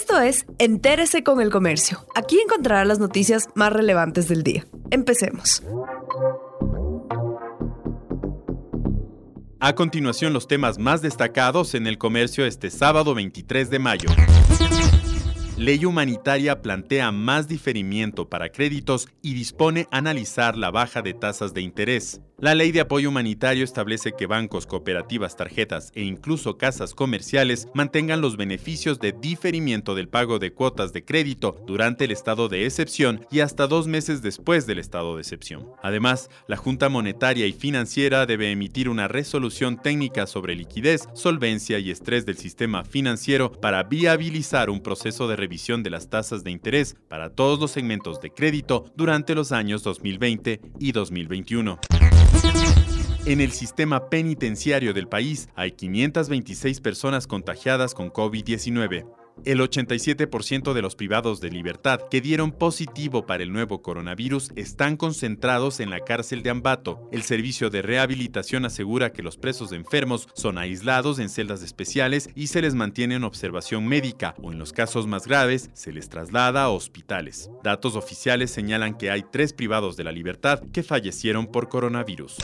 Esto es Entérese con el Comercio. Aquí encontrará las noticias más relevantes del día. Empecemos. A continuación, los temas más destacados en el comercio este sábado 23 de mayo. Ley humanitaria plantea más diferimiento para créditos y dispone analizar la baja de tasas de interés. La ley de apoyo humanitario establece que bancos, cooperativas, tarjetas e incluso casas comerciales mantengan los beneficios de diferimiento del pago de cuotas de crédito durante el estado de excepción y hasta dos meses después del estado de excepción. Además, la Junta Monetaria y Financiera debe emitir una resolución técnica sobre liquidez, solvencia y estrés del sistema financiero para viabilizar un proceso de revisión de las tasas de interés para todos los segmentos de crédito durante los años 2020 y 2021. En el sistema penitenciario del país hay 526 personas contagiadas con COVID-19. El 87% de los privados de libertad que dieron positivo para el nuevo coronavirus están concentrados en la cárcel de Ambato. El servicio de rehabilitación asegura que los presos enfermos son aislados en celdas especiales y se les mantiene en observación médica o en los casos más graves se les traslada a hospitales. Datos oficiales señalan que hay tres privados de la libertad que fallecieron por coronavirus.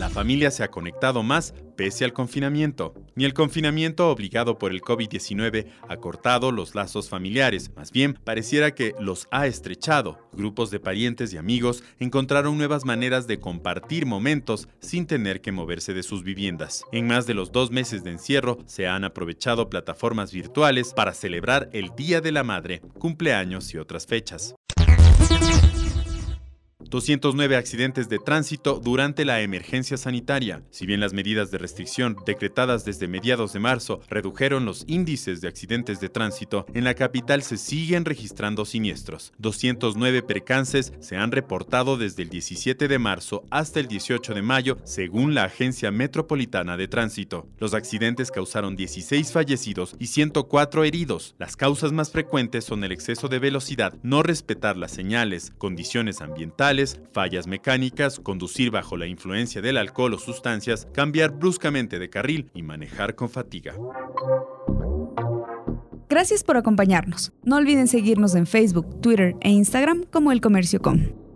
La familia se ha conectado más pese al confinamiento. Ni el confinamiento obligado por el COVID-19 ha cortado los lazos familiares, más bien pareciera que los ha estrechado. Grupos de parientes y amigos encontraron nuevas maneras de compartir momentos sin tener que moverse de sus viviendas. En más de los dos meses de encierro se han aprovechado plataformas virtuales para celebrar el Día de la Madre, cumpleaños y otras fechas. 209 accidentes de tránsito durante la emergencia sanitaria. Si bien las medidas de restricción decretadas desde mediados de marzo redujeron los índices de accidentes de tránsito, en la capital se siguen registrando siniestros. 209 percances se han reportado desde el 17 de marzo hasta el 18 de mayo, según la Agencia Metropolitana de Tránsito. Los accidentes causaron 16 fallecidos y 104 heridos. Las causas más frecuentes son el exceso de velocidad, no respetar las señales, condiciones ambientales, fallas mecánicas, conducir bajo la influencia del alcohol o sustancias, cambiar bruscamente de carril y manejar con fatiga. Gracias por acompañarnos. No olviden seguirnos en Facebook, Twitter e Instagram como El Comercio Com.